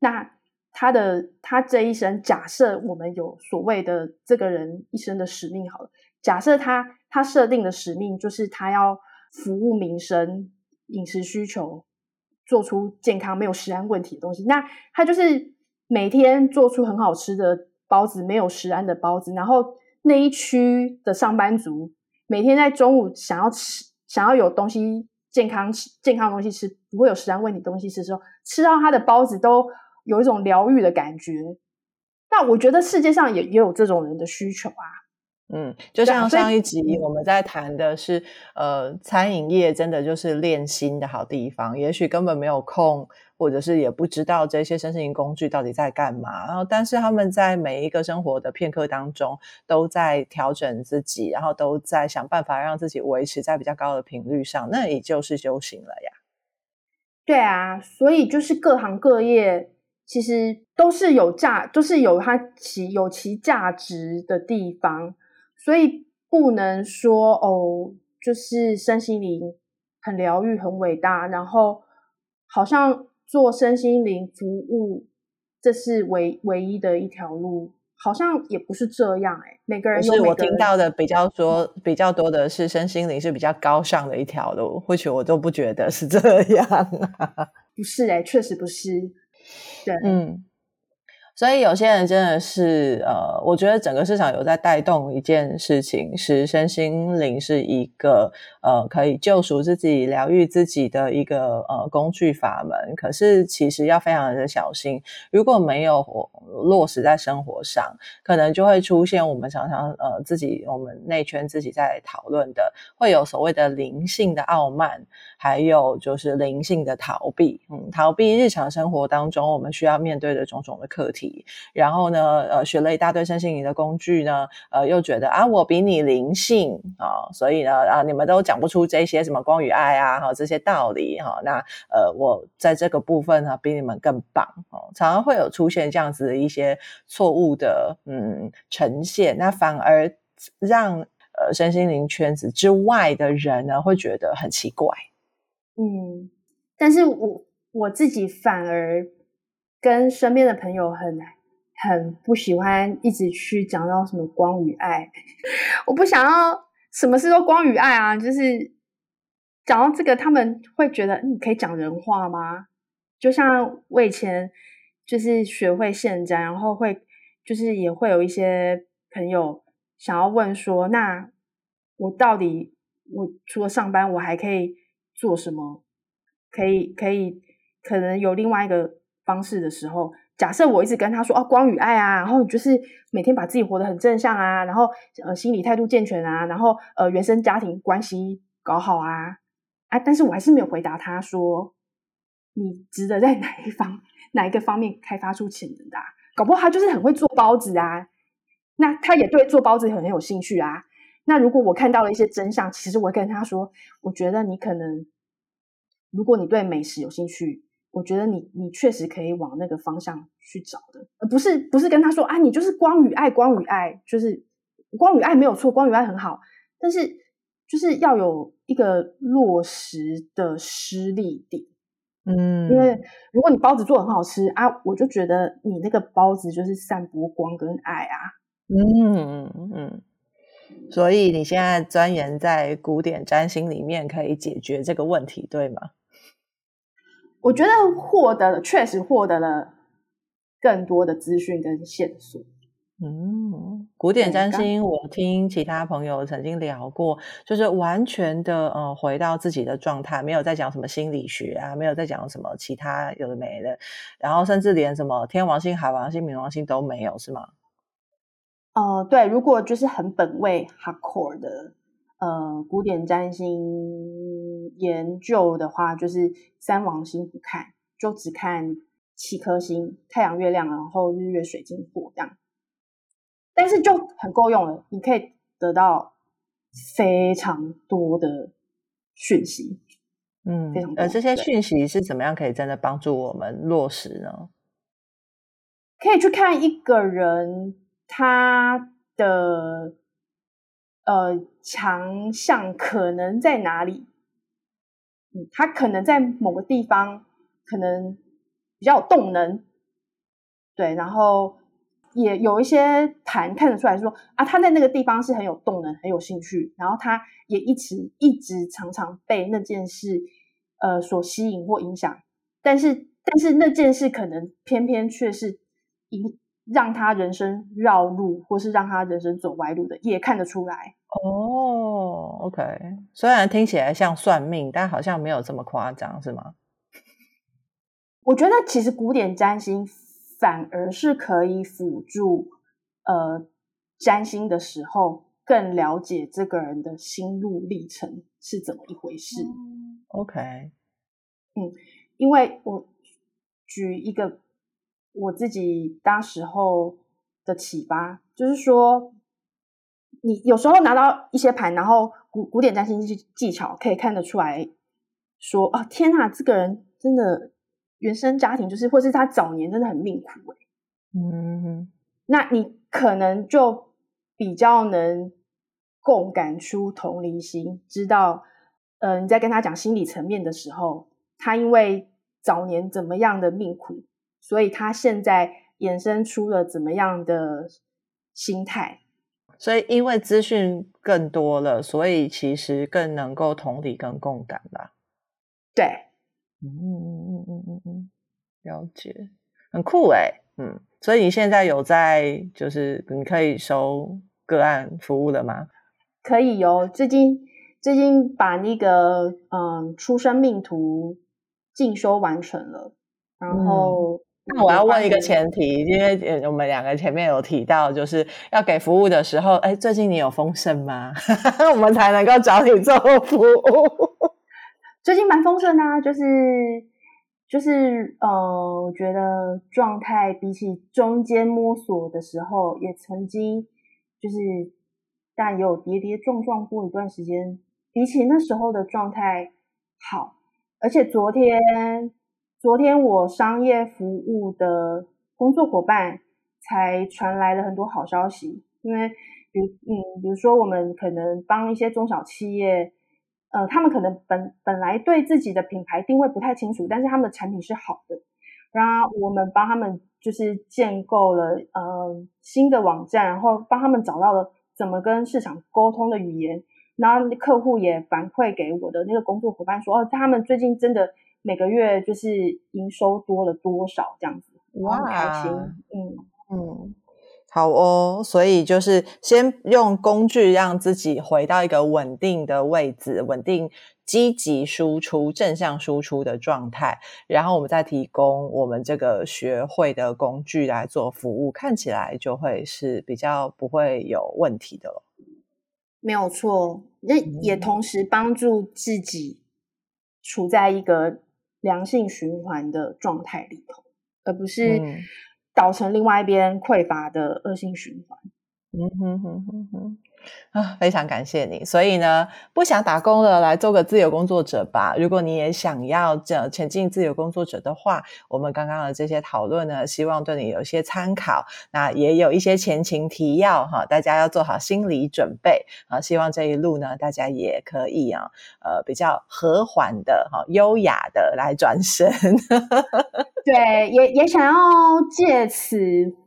那他的他这一生，假设我们有所谓的这个人一生的使命好了，假设他他设定的使命就是他要服务民生、饮食需求，做出健康没有食安问题的东西，那他就是每天做出很好吃的包子，没有食安的包子，然后那一区的上班族每天在中午想要吃，想要有东西健康吃健康的东西吃，不会有食安问题东西吃的时候，吃到他的包子都。有一种疗愈的感觉，那我觉得世界上也也有这种人的需求啊。嗯，就像上一集我们在谈的是，呃，餐饮业真的就是练心的好地方。也许根本没有空，或者是也不知道这些身心灵工具到底在干嘛。然后，但是他们在每一个生活的片刻当中，都在调整自己，然后都在想办法让自己维持在比较高的频率上。那也就是修行了呀。对啊，所以就是各行各业。其实都是有价，都是有它其有其价值的地方，所以不能说哦，就是身心灵很疗愈、很伟大，然后好像做身心灵服务，这是唯唯一的一条路，好像也不是这样哎、欸。每个人有每个人，是我听到的比较说比较多的是身心灵是比较高尚的一条路，或许我都不觉得是这样啊。不是哎、欸，确实不是。对，嗯，所以有些人真的是，呃，我觉得整个市场有在带动一件事情，是身心灵是一个，呃，可以救赎自己、疗愈自己的一个，呃，工具法门。可是其实要非常的小心，如果没有落实在生活上，可能就会出现我们常常，呃，自己我们内圈自己在讨论的，会有所谓的灵性的傲慢。还有就是灵性的逃避，嗯，逃避日常生活当中我们需要面对的种种的课题。然后呢，呃，学了一大堆身心灵的工具呢，呃，又觉得啊，我比你灵性啊，所以呢，啊，你们都讲不出这些什么光与爱啊，哈，这些道理哈，那呃，我在这个部分呢，比你们更棒哦。常常会有出现这样子的一些错误的嗯呈现，那反而让呃身心灵圈子之外的人呢，会觉得很奇怪。嗯，但是我我自己反而跟身边的朋友很很不喜欢一直去讲到什么光与爱，我不想要什么事都光与爱啊，就是讲到这个，他们会觉得你可以讲人话吗？就像我以前就是学会现在，然后会就是也会有一些朋友想要问说，那我到底我除了上班，我还可以。做什么可以可以可能有另外一个方式的时候，假设我一直跟他说哦，光与爱啊，然后就是每天把自己活得很正向啊，然后呃心理态度健全啊，然后呃原生家庭关系搞好啊啊，但是我还是没有回答他说，你值得在哪一方哪一个方面开发出潜能的啊？搞不好他就是很会做包子啊，那他也对做包子很很有兴趣啊。那如果我看到了一些真相，其实我会跟他说，我觉得你可能，如果你对美食有兴趣，我觉得你你确实可以往那个方向去找的，而不是不是跟他说啊，你就是光与爱，光与爱，就是光与爱没有错，光与爱很好，但是就是要有一个落实的施力点，嗯，因为如果你包子做得很好吃啊，我就觉得你那个包子就是散播光跟爱啊，嗯嗯嗯。所以你现在钻研在古典占星里面，可以解决这个问题，对吗？我觉得获得了，确实获得了更多的资讯跟线索。嗯，古典占星，我听其他朋友曾经聊过，就是完全的呃，回到自己的状态，没有在讲什么心理学啊，没有在讲什么其他有的没的，然后甚至连什么天王星、海王星、冥王星都没有，是吗？呃，对，如果就是很本位 hardcore 的呃古典占星研究的话，就是三王星不看，就只看七颗星：太阳、月亮，然后日月水晶火这样。但是就很够用了，你可以得到非常多的讯息。嗯，非常多。而这些讯息是怎么样可以真的帮助我们落实呢？可以去看一个人他的呃强项可能在哪里。嗯，他可能在某个地方可能比较有动能，对，然后也有一些盘看得出来说啊，他在那个地方是很有动能、很有兴趣，然后他也一直一直常常被那件事呃所吸引或影响，但是但是那件事可能偏偏却是引让他人生绕路，或是让他人生走歪路的，也看得出来。哦，OK，虽然听起来像算命，但好像没有这么夸张，是吗？我觉得其实古典占星反而是可以辅助，呃，占星的时候更了解这个人的心路历程是怎么一回事。OK，嗯，因为我举一个我自己当时候的启发，就是说。你有时候拿到一些盘，然后古古典占星技技巧可以看得出来说，哦，天哪，这个人真的原生家庭就是，或是他早年真的很命苦哎，嗯哼，那你可能就比较能共感出同理心，知道，呃，你在跟他讲心理层面的时候，他因为早年怎么样的命苦，所以他现在衍生出了怎么样的心态。所以，因为资讯更多了，所以其实更能够同理跟共感吧。对，嗯嗯嗯嗯嗯嗯，了解，很酷诶。嗯，所以你现在有在，就是你可以收个案服务了吗？可以有，最近最近把那个嗯出生命图进修完成了，然后。嗯那我要问一个前提，因为我们两个前面有提到，就是要给服务的时候，哎，最近你有丰盛吗？我们才能够找你做服务。最近蛮丰盛的啊，就是就是呃，我觉得状态比起中间摸索的时候，也曾经就是但也有跌跌撞撞过一段时间，比起那时候的状态好，而且昨天。昨天我商业服务的工作伙伴才传来了很多好消息，因为比如嗯，比如说我们可能帮一些中小企业，呃，他们可能本本来对自己的品牌定位不太清楚，但是他们的产品是好的，然后我们帮他们就是建构了呃新的网站，然后帮他们找到了怎么跟市场沟通的语言，然后客户也反馈给我的那个工作伙伴说，哦，他们最近真的。每个月就是营收多了多少这样子，哇，很开心，嗯嗯，好哦，所以就是先用工具让自己回到一个稳定的位置，稳定积极输出、正向输出的状态，然后我们再提供我们这个学会的工具来做服务，看起来就会是比较不会有问题的了。没有错，那也同时帮助自己处在一个。良性循环的状态里头，而不是导成另外一边匮乏的恶性循环。嗯哼哼哼哼。啊，非常感谢你。所以呢，不想打工了，来做个自由工作者吧。如果你也想要这前进自由工作者的话，我们刚刚的这些讨论呢，希望对你有一些参考。那也有一些前情提要哈，大家要做好心理准备啊。希望这一路呢，大家也可以啊，呃，比较和缓的哈，优雅的来转身。对，也也想要借此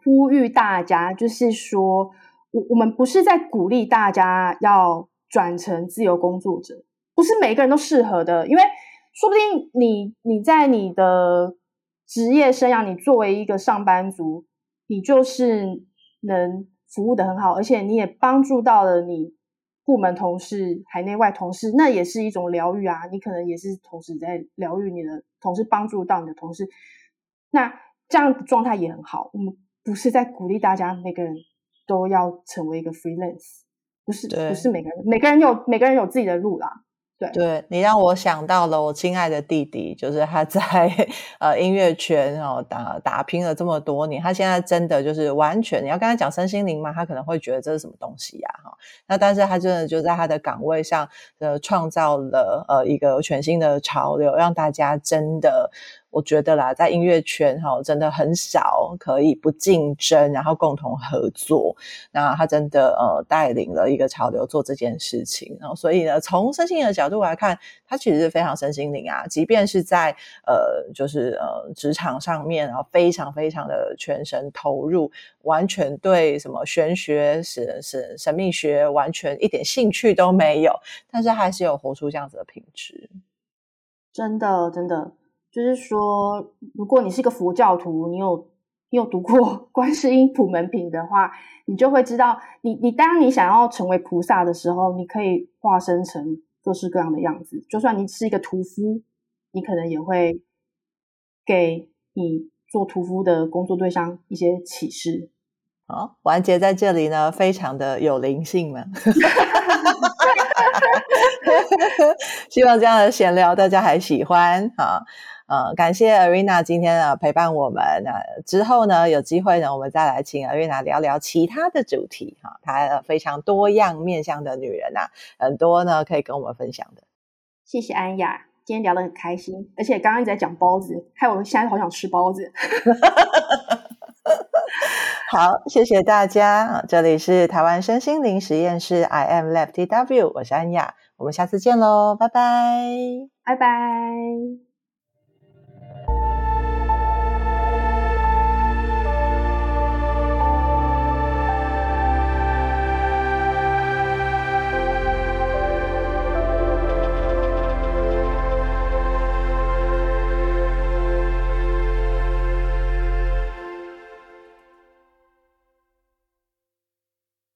呼吁大家，就是说。我我们不是在鼓励大家要转成自由工作者，不是每个人都适合的，因为说不定你你在你的职业生涯，你作为一个上班族，你就是能服务的很好，而且你也帮助到了你部门同事、海内外同事，那也是一种疗愈啊。你可能也是同时在疗愈你的同事，帮助到你的同事，那这样的状态也很好。我们不是在鼓励大家每个人。都要成为一个 freelance，不是不是每个人，每个人有每个人有自己的路啦。对，对你让我想到了我亲爱的弟弟，就是他在呃音乐圈哦打打拼了这么多年，他现在真的就是完全，你要跟他讲身心灵嘛，他可能会觉得这是什么东西呀？哈，那但是他真的就在他的岗位上呃创造了呃一个全新的潮流，让大家真的。我觉得啦，在音乐圈哈，真的很少可以不竞争，然后共同合作。那他真的呃带领了一个潮流做这件事情，然后所以呢，从身心灵的角度来看，他其实是非常身心灵啊。即便是在呃就是呃职场上面，然后非常非常的全神投入，完全对什么玄学、是神神秘学完全一点兴趣都没有，但是还是有活出这样子的品质。真的，真的。就是说，如果你是一个佛教徒，你有你有读过 观世音普门品的话，你就会知道你，你当你想要成为菩萨的时候，你可以化身成各式各样的样子。就算你是一个屠夫，你可能也会给你做屠夫的工作对象一些启示。好，完结在这里呢，非常的有灵性嘛。希望这样的闲聊大家还喜欢啊。呃，感谢 Arena 今天呢陪伴我们。那、呃、之后呢，有机会呢，我们再来请 Arena 聊聊其他的主题哈。她、呃、非常多样面向的女人啊，很多呢可以跟我们分享的。谢谢安雅，今天聊得很开心，而且刚刚一直在讲包子，害我现在好想吃包子。好，谢谢大家。这里是台湾身心灵实验室，I am Lab TW，我是安雅，我们下次见喽，拜拜，拜拜。